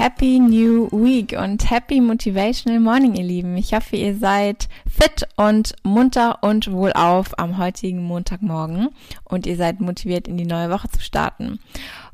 Happy New Week und Happy Motivational Morning, ihr Lieben. Ich hoffe, ihr seid fit und munter und wohlauf am heutigen Montagmorgen und ihr seid motiviert, in die neue Woche zu starten.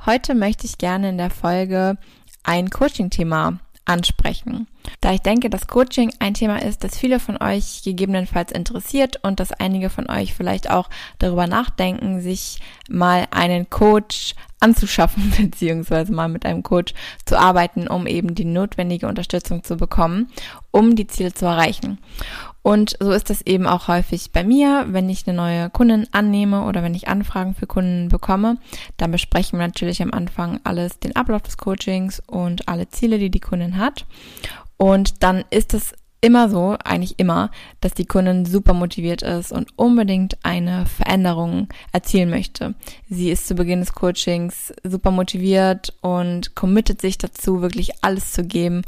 Heute möchte ich gerne in der Folge ein Coaching-Thema ansprechen. Da ich denke, dass Coaching ein Thema ist, das viele von euch gegebenenfalls interessiert und dass einige von euch vielleicht auch darüber nachdenken, sich mal einen Coach anzuschaffen, beziehungsweise mal mit einem Coach zu arbeiten, um eben die notwendige Unterstützung zu bekommen, um die Ziele zu erreichen. Und so ist es eben auch häufig bei mir, wenn ich eine neue Kundin annehme oder wenn ich Anfragen für Kunden bekomme, dann besprechen wir natürlich am Anfang alles, den Ablauf des Coachings und alle Ziele, die die Kundin hat. Und dann ist es immer so, eigentlich immer, dass die Kundin super motiviert ist und unbedingt eine Veränderung erzielen möchte. Sie ist zu Beginn des Coachings super motiviert und committet sich dazu, wirklich alles zu geben,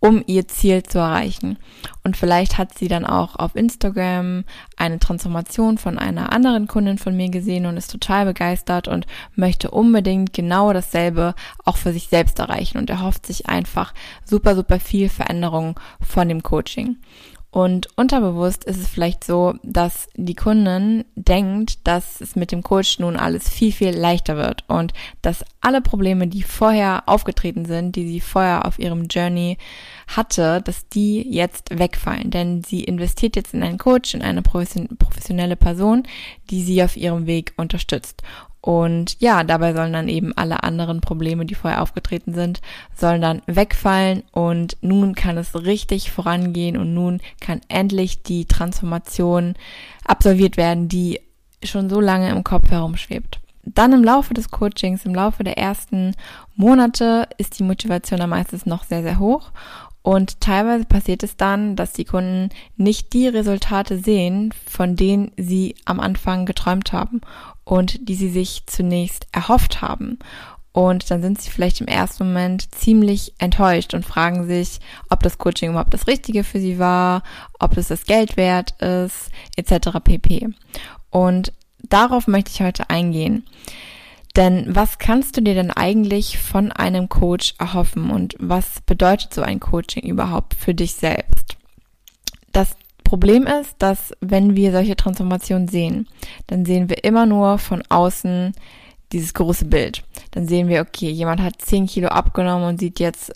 um ihr Ziel zu erreichen. Und vielleicht hat sie dann auch auf Instagram eine Transformation von einer anderen Kundin von mir gesehen und ist total begeistert und möchte unbedingt genau dasselbe auch für sich selbst erreichen und erhofft sich einfach super, super viel Veränderung von dem Coaching. Und unterbewusst ist es vielleicht so, dass die Kundin denkt, dass es mit dem Coach nun alles viel, viel leichter wird und dass alle Probleme, die vorher aufgetreten sind, die sie vorher auf ihrem Journey hatte, dass die jetzt wegfallen. Denn sie investiert jetzt in einen Coach, in eine professionelle Person, die sie auf ihrem Weg unterstützt. Und ja, dabei sollen dann eben alle anderen Probleme, die vorher aufgetreten sind, sollen dann wegfallen. Und nun kann es richtig vorangehen und nun kann endlich die Transformation absolviert werden, die schon so lange im Kopf herumschwebt. Dann im Laufe des Coachings, im Laufe der ersten Monate ist die Motivation dann meistens noch sehr, sehr hoch. Und teilweise passiert es dann, dass die Kunden nicht die Resultate sehen, von denen sie am Anfang geträumt haben und die sie sich zunächst erhofft haben. Und dann sind sie vielleicht im ersten Moment ziemlich enttäuscht und fragen sich, ob das Coaching überhaupt das Richtige für sie war, ob es das Geld wert ist, etc. pp. Und darauf möchte ich heute eingehen. Denn was kannst du dir denn eigentlich von einem Coach erhoffen und was bedeutet so ein Coaching überhaupt für dich selbst? Das Problem ist, dass wenn wir solche Transformationen sehen, dann sehen wir immer nur von außen dieses große Bild. Dann sehen wir, okay, jemand hat 10 Kilo abgenommen und sieht jetzt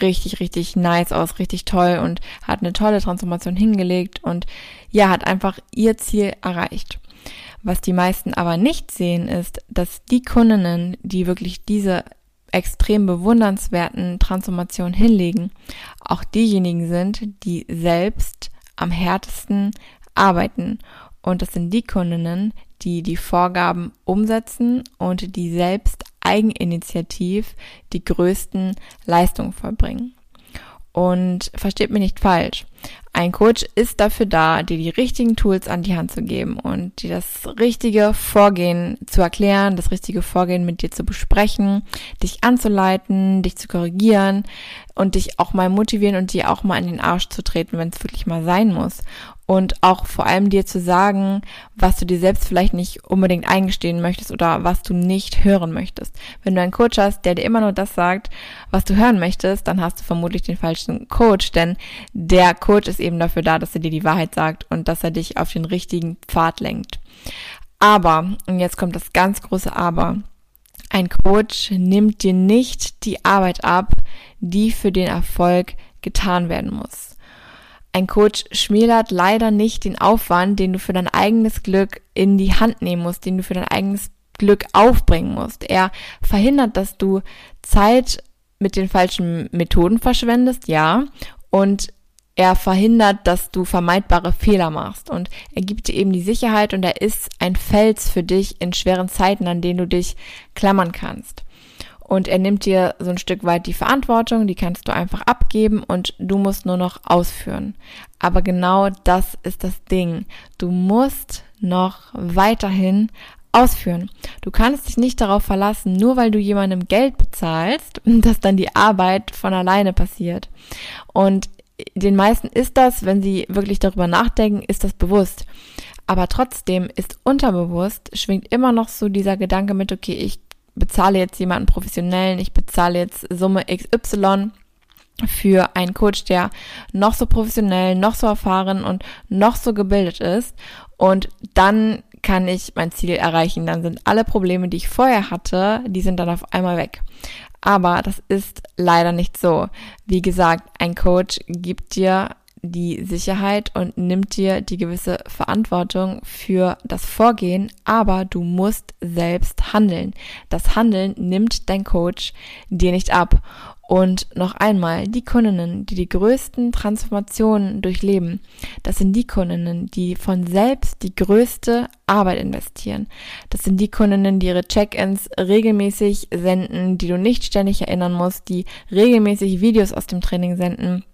richtig, richtig nice aus, richtig toll und hat eine tolle Transformation hingelegt und ja, hat einfach ihr Ziel erreicht. Was die meisten aber nicht sehen, ist, dass die Kundinnen, die wirklich diese extrem bewundernswerten Transformationen hinlegen, auch diejenigen sind, die selbst am härtesten arbeiten. Und das sind die Kundinnen, die die Vorgaben umsetzen und die selbst eigeninitiativ die größten Leistungen vollbringen. Und versteht mich nicht falsch. Ein Coach ist dafür da, dir die richtigen Tools an die Hand zu geben und dir das richtige Vorgehen zu erklären, das richtige Vorgehen mit dir zu besprechen, dich anzuleiten, dich zu korrigieren und dich auch mal motivieren und dir auch mal in den Arsch zu treten, wenn es wirklich mal sein muss und auch vor allem dir zu sagen, was du dir selbst vielleicht nicht unbedingt eingestehen möchtest oder was du nicht hören möchtest. Wenn du einen Coach hast, der dir immer nur das sagt, was du hören möchtest, dann hast du vermutlich den falschen Coach, denn der Coach ist eben dafür da, dass er dir die Wahrheit sagt und dass er dich auf den richtigen Pfad lenkt. Aber, und jetzt kommt das ganz große Aber, ein Coach nimmt dir nicht die Arbeit ab, die für den Erfolg getan werden muss. Ein Coach schmälert leider nicht den Aufwand, den du für dein eigenes Glück in die Hand nehmen musst, den du für dein eigenes Glück aufbringen musst. Er verhindert, dass du Zeit mit den falschen Methoden verschwendest, ja, und er verhindert, dass du vermeidbare Fehler machst und er gibt dir eben die Sicherheit und er ist ein Fels für dich in schweren Zeiten, an denen du dich klammern kannst. Und er nimmt dir so ein Stück weit die Verantwortung, die kannst du einfach abgeben und du musst nur noch ausführen. Aber genau das ist das Ding. Du musst noch weiterhin ausführen. Du kannst dich nicht darauf verlassen, nur weil du jemandem Geld bezahlst, dass dann die Arbeit von alleine passiert. Und den meisten ist das, wenn sie wirklich darüber nachdenken, ist das bewusst. Aber trotzdem ist unterbewusst, schwingt immer noch so dieser Gedanke mit, okay, ich bezahle jetzt jemanden professionellen, ich bezahle jetzt Summe XY für einen Coach, der noch so professionell, noch so erfahren und noch so gebildet ist. Und dann kann ich mein Ziel erreichen. Dann sind alle Probleme, die ich vorher hatte, die sind dann auf einmal weg. Aber das ist leider nicht so. Wie gesagt, ein Coach gibt dir die Sicherheit und nimmt dir die gewisse Verantwortung für das Vorgehen, aber du musst selbst handeln. Das Handeln nimmt dein Coach dir nicht ab. Und noch einmal, die Kundinnen, die die größten Transformationen durchleben, das sind die Kundinnen, die von selbst die größte Arbeit investieren. Das sind die Kundinnen, die ihre Check-ins regelmäßig senden, die du nicht ständig erinnern musst, die regelmäßig Videos aus dem Training senden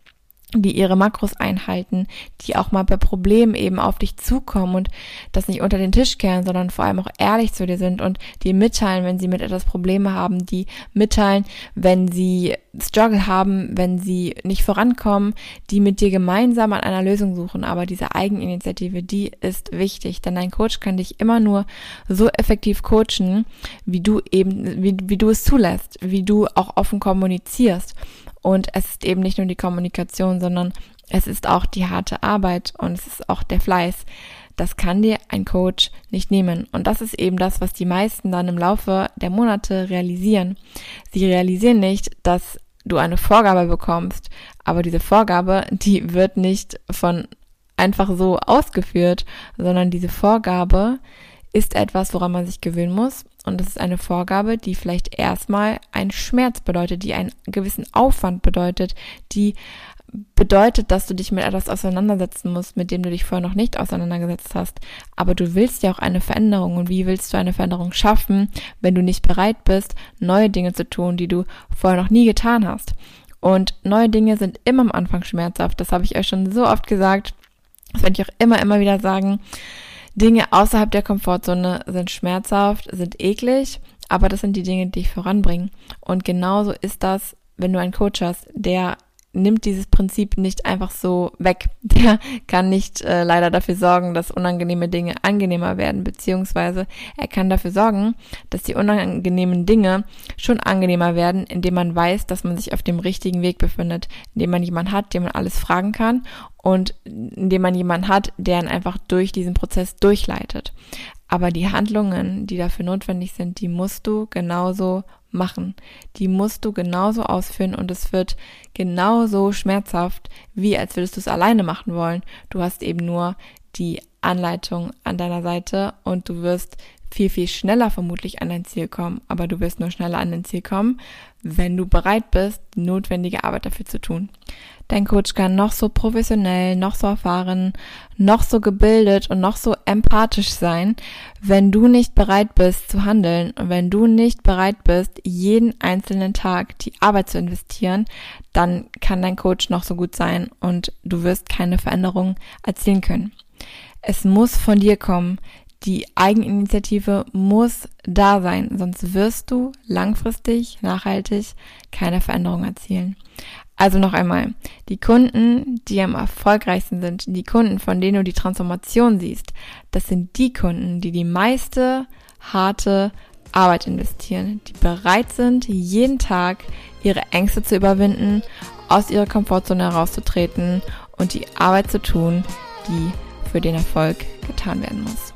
die ihre Makros einhalten, die auch mal bei Problemen eben auf dich zukommen und das nicht unter den Tisch kehren, sondern vor allem auch ehrlich zu dir sind und die mitteilen, wenn sie mit etwas Probleme haben, die mitteilen, wenn sie Struggle haben, wenn sie nicht vorankommen, die mit dir gemeinsam an einer Lösung suchen. Aber diese Eigeninitiative, die ist wichtig, denn dein Coach kann dich immer nur so effektiv coachen, wie du eben, wie, wie du es zulässt, wie du auch offen kommunizierst. Und es ist eben nicht nur die Kommunikation, sondern es ist auch die harte Arbeit und es ist auch der Fleiß. Das kann dir ein Coach nicht nehmen. Und das ist eben das, was die meisten dann im Laufe der Monate realisieren. Sie realisieren nicht, dass du eine Vorgabe bekommst, aber diese Vorgabe, die wird nicht von einfach so ausgeführt, sondern diese Vorgabe ist etwas, woran man sich gewöhnen muss. Und das ist eine Vorgabe, die vielleicht erstmal einen Schmerz bedeutet, die einen gewissen Aufwand bedeutet, die bedeutet, dass du dich mit etwas auseinandersetzen musst, mit dem du dich vorher noch nicht auseinandergesetzt hast. Aber du willst ja auch eine Veränderung. Und wie willst du eine Veränderung schaffen, wenn du nicht bereit bist, neue Dinge zu tun, die du vorher noch nie getan hast? Und neue Dinge sind immer am Anfang schmerzhaft. Das habe ich euch schon so oft gesagt. Das werde ich auch immer, immer wieder sagen. Dinge außerhalb der Komfortzone sind schmerzhaft, sind eklig, aber das sind die Dinge, die dich voranbringen. Und genauso ist das, wenn du einen Coach hast, der nimmt dieses Prinzip nicht einfach so weg. Der kann nicht äh, leider dafür sorgen, dass unangenehme Dinge angenehmer werden, beziehungsweise er kann dafür sorgen, dass die unangenehmen Dinge schon angenehmer werden, indem man weiß, dass man sich auf dem richtigen Weg befindet, indem man jemanden hat, dem man alles fragen kann und indem man jemanden hat, der ihn einfach durch diesen Prozess durchleitet. Aber die Handlungen, die dafür notwendig sind, die musst du genauso machen. Die musst du genauso ausführen und es wird genauso schmerzhaft, wie als würdest du es alleine machen wollen. Du hast eben nur die Anleitung an deiner Seite und du wirst viel, viel schneller vermutlich an dein Ziel kommen. Aber du wirst nur schneller an dein Ziel kommen, wenn du bereit bist, die notwendige Arbeit dafür zu tun. Dein Coach kann noch so professionell, noch so erfahren, noch so gebildet und noch so empathisch sein. Wenn du nicht bereit bist zu handeln und wenn du nicht bereit bist, jeden einzelnen Tag die Arbeit zu investieren, dann kann dein Coach noch so gut sein und du wirst keine Veränderung erzielen können. Es muss von dir kommen. Die Eigeninitiative muss da sein, sonst wirst du langfristig, nachhaltig keine Veränderung erzielen. Also noch einmal, die Kunden, die am erfolgreichsten sind, die Kunden, von denen du die Transformation siehst, das sind die Kunden, die die meiste harte Arbeit investieren, die bereit sind, jeden Tag ihre Ängste zu überwinden, aus ihrer Komfortzone herauszutreten und die Arbeit zu tun, die für den Erfolg getan werden muss.